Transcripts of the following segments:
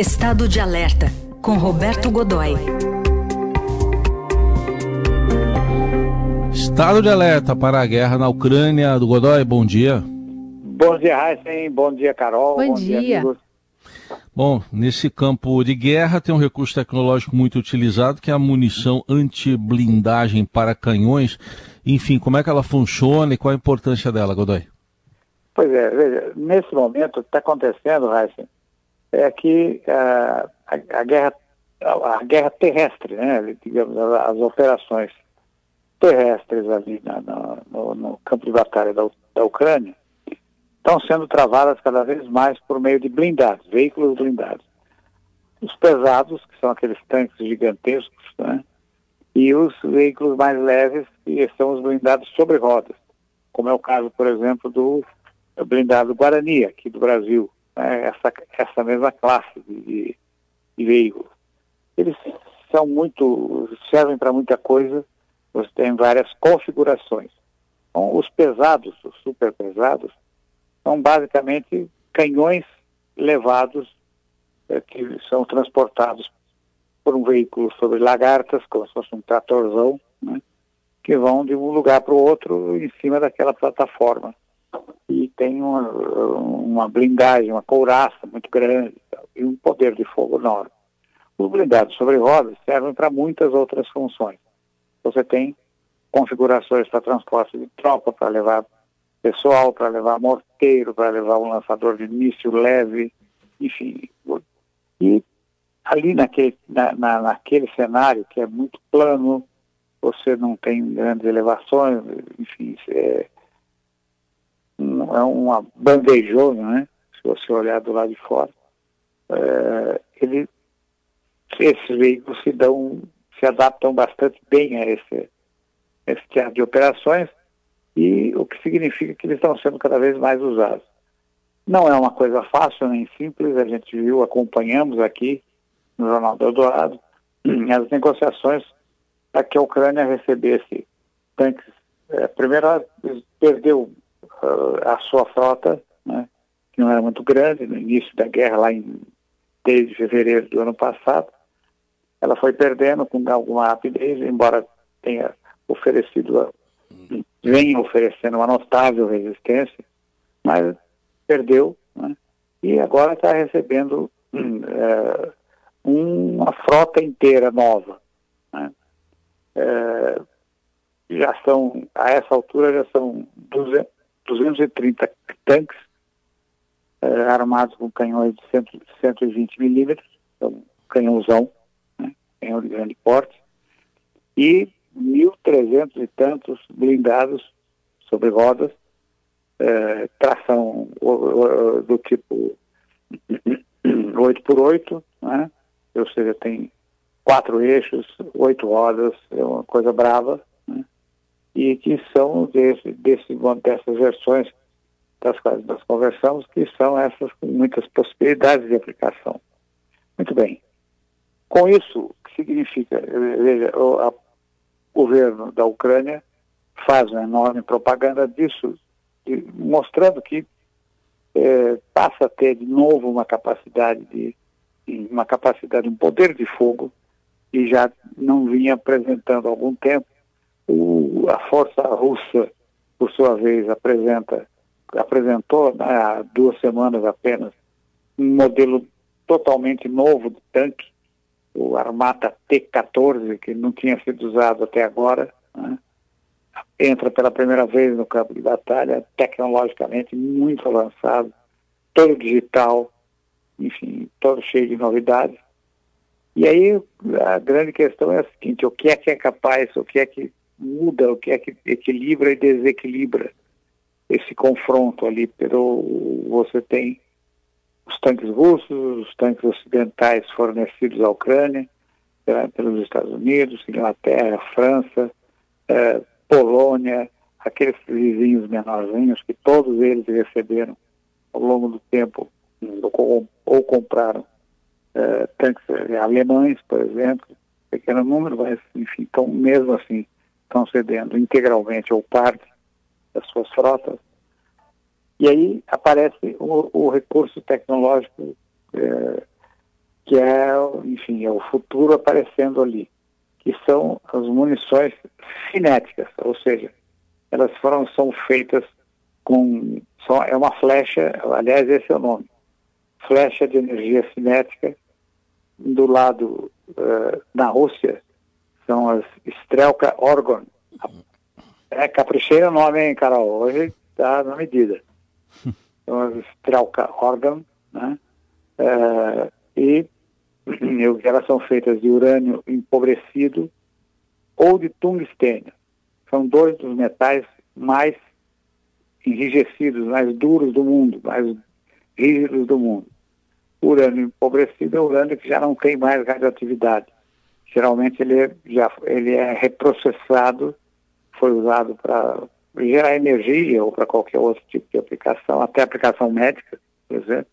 Estado de Alerta, com Roberto Godoy. Estado de alerta para a guerra na Ucrânia. Do Godoy, bom dia. Bom dia, Heisen. Bom dia, Carol. Bom, bom dia. dia Bom, nesse campo de guerra tem um recurso tecnológico muito utilizado, que é a munição anti-blindagem para canhões. Enfim, como é que ela funciona e qual a importância dela, Godoy? Pois é, veja, nesse momento o que está acontecendo, Heisen, é que uh, a, a, guerra, a, a, guerra terrestre, né, digamos, as, as operações terrestres ali na, na, no, no, campo de batalha da, da Ucrânia estão sendo travadas cada vez mais por meio de blindados, veículos blindados. Os pesados, que são aqueles tanques gigantescos, né, e os veículos mais leves, que são os blindados sobre rodas, como é o caso, por exemplo, do blindado Guarani, aqui do Brasil, né, essa, essa mesma classe de, de, veículos. Eles são muito, servem para muita coisa, você tem várias configurações. Então, os pesados, os super pesados, são basicamente canhões levados, é, que são transportados por um veículo sobre lagartas, como se fosse um tratorzão, né, que vão de um lugar para o outro em cima daquela plataforma. E tem uma, uma blindagem, uma couraça muito grande e um poder de fogo enorme. Os blindados sobre rodas servem para muitas outras funções. Você tem configurações para transporte de tropa, para levar pessoal, para levar morteiro, para levar um lançador de míssil leve, enfim. E ali naquele, na, na, naquele cenário que é muito plano, você não tem grandes elevações, enfim, é, é uma bandejona, né? Se você olhar do lado de fora. É, ele, esses veículos se dão se adaptam bastante bem a esse, esse tipo de operações e o que significa que eles estão sendo cada vez mais usados. Não é uma coisa fácil nem simples, a gente viu, acompanhamos aqui no Jornal do Eldorado as negociações para que a Ucrânia recebesse tanques. É, primeiro, perdeu a sua frota, né, que não era muito grande, no início da guerra, lá em desde fevereiro do ano passado, ela foi perdendo com alguma rapidez, embora tenha oferecido, venha oferecendo uma notável resistência, mas perdeu, né? e agora está recebendo é, uma frota inteira nova. Né? É, já são, a essa altura, já são 200, 230 tanques é, armados com canhões de 100, 120 milímetros, então, canhãozão, canhão de grande porte, e 1.300 e tantos blindados sobre rodas, é, tração do tipo 8x8, né? ou seja, tem quatro eixos, oito rodas, é uma coisa brava, né? E que são desse, desse, dessas versões das quais nós conversamos, que são essas com muitas possibilidades de aplicação. Muito bem. Com isso, o que significa? Veja, o a, governo da Ucrânia faz uma enorme propaganda disso, de, mostrando que é, passa a ter de novo uma capacidade de uma capacidade, um poder de fogo que já não vinha apresentando há algum tempo. A força russa, por sua vez, apresenta, apresentou né, há duas semanas apenas um modelo totalmente novo de tanque, o Armata T-14, que não tinha sido usado até agora, né? entra pela primeira vez no campo de batalha, tecnologicamente muito avançado, todo digital, enfim, todo cheio de novidades. E aí a grande questão é a seguinte, o que é que é capaz, o que é que muda, o que é que equilibra e desequilibra esse confronto ali, pero você tem os tanques russos, os tanques ocidentais fornecidos à Ucrânia eh, pelos Estados Unidos, Inglaterra, França, eh, Polônia, aqueles vizinhos menorzinhos que todos eles receberam ao longo do tempo ou, ou compraram eh, tanques alemães, por exemplo, pequeno número, mas enfim, então mesmo assim estão cedendo integralmente ou parte das suas frotas. E aí aparece o, o recurso tecnológico é, que é, enfim, é o futuro aparecendo ali, que são as munições cinéticas, ou seja, elas foram, são feitas com, só, é uma flecha, aliás, esse é o nome, flecha de energia cinética, do lado uh, Rússia, são as Strelka Orgon. É, caprichei o nome, hein, Carol? Hoje está na medida. São as Strelka Orgon, né? Uh, e elas são feitas de urânio empobrecido ou de tungstênio. São dois dos metais mais enrijecidos, mais duros do mundo, mais rígidos do mundo. Urânio empobrecido é urânio que já não tem mais radioatividade. Geralmente ele é, já, ele é reprocessado, foi usado para gerar energia ou para qualquer outro tipo de aplicação, até aplicação médica, por exemplo.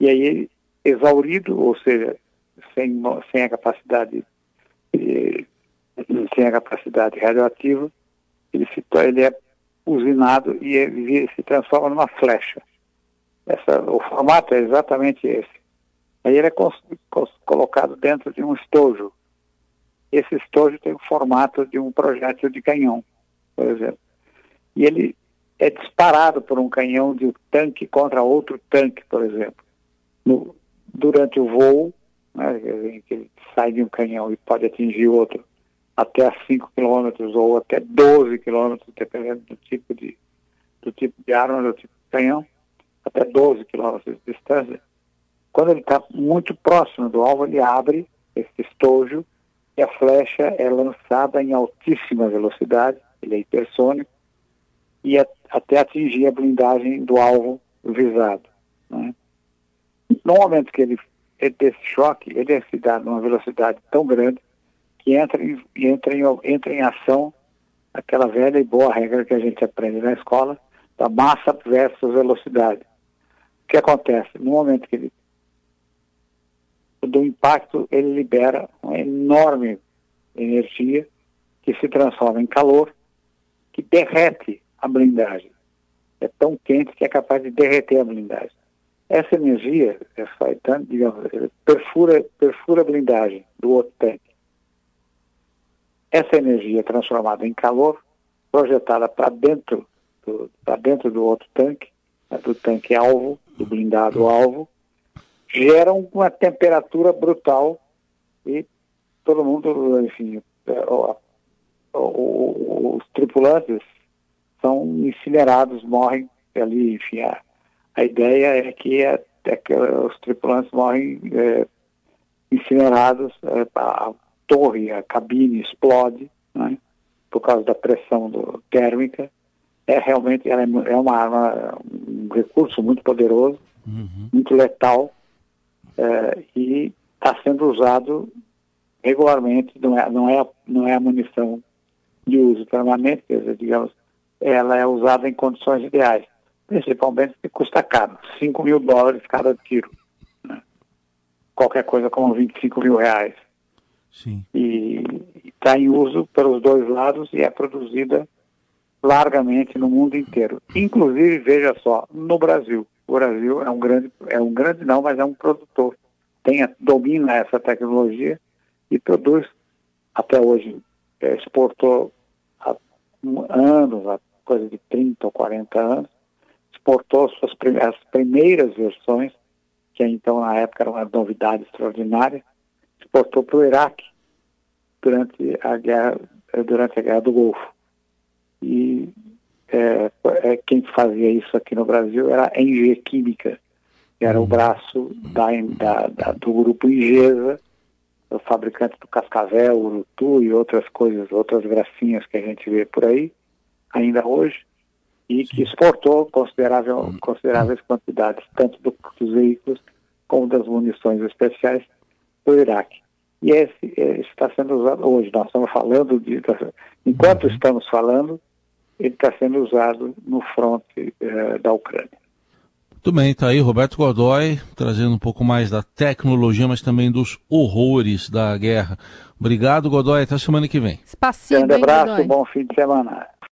E aí exaurido, ou seja, sem, sem a capacidade sem a capacidade radioativa, ele, se, ele é usinado e ele se transforma numa flecha. Essa, o formato é exatamente esse. Aí ele é colocado dentro de um estojo. Esse estojo tem o formato de um projétil de canhão, por exemplo. E ele é disparado por um canhão de um tanque contra outro tanque, por exemplo. No, durante o voo, né, ele sai de um canhão e pode atingir outro até 5 quilômetros ou até 12 quilômetros, dependendo do tipo de, do tipo de arma, do tipo de canhão, até 12 quilômetros de distância. Quando ele está muito próximo do alvo, ele abre esse estojo e a flecha é lançada em altíssima velocidade, ele é hipersônico, e a, até atingir a blindagem do alvo visado. Né? No momento que ele, ele desse choque, ele é se dá numa velocidade tão grande que entra em, entra, em, entra em ação aquela velha e boa regra que a gente aprende na escola, da massa versus velocidade. O que acontece? No momento que ele do impacto, ele libera uma enorme energia que se transforma em calor, que derrete a blindagem. É tão quente que é capaz de derreter a blindagem. Essa energia, essa, digamos, perfura, perfura a blindagem do outro tanque. Essa energia transformada em calor, projetada para dentro, do, dentro do outro tanque, né, do tanque alvo, do blindado alvo, gera uma temperatura brutal e todo mundo, enfim, os tripulantes são incinerados, morrem ali, enfim, a, a ideia é que, é, é que os tripulantes morrem é, incinerados, é, a torre, a cabine explode, né, por causa da pressão do, térmica. É realmente ela é, é uma arma, um recurso muito poderoso, uhum. muito letal, é, e está sendo usado regularmente, não é, não, é, não é a munição de uso permanente, quer dizer, digamos, ela é usada em condições ideais principalmente que custa caro, 5 mil dólares cada tiro. Né? Qualquer coisa como 25 mil reais. Sim. E está em uso pelos dois lados e é produzida largamente no mundo inteiro. Inclusive, veja só, no Brasil. O Brasil é um grande, é um grande não, mas é um produtor. Tem, domina essa tecnologia e produz até hoje. É, exportou há anos, há coisa de 30 ou 40 anos, exportou suas as primeiras versões, que então na época era uma novidade extraordinária, exportou para o Iraque durante a guerra durante a guerra do Golfo. E é, é, quem fazia isso aqui no Brasil era a Engie Química, que era o braço da, da, da, do grupo Ingesa, o fabricante do Cascavel, Urutu e outras coisas, outras gracinhas que a gente vê por aí, ainda hoje e que exportou considerável, hum. consideráveis quantidades, tanto do, dos veículos como das munições especiais do Iraque. E esse, esse está sendo usado hoje. Nós estamos falando de. Enquanto uhum. estamos falando, ele está sendo usado no fronte eh, da Ucrânia. Muito bem, está aí Roberto Godoy, trazendo um pouco mais da tecnologia, mas também dos horrores da guerra. Obrigado, Godoy. Até semana que vem. Spaciba, Grande abraço, bom fim de semana.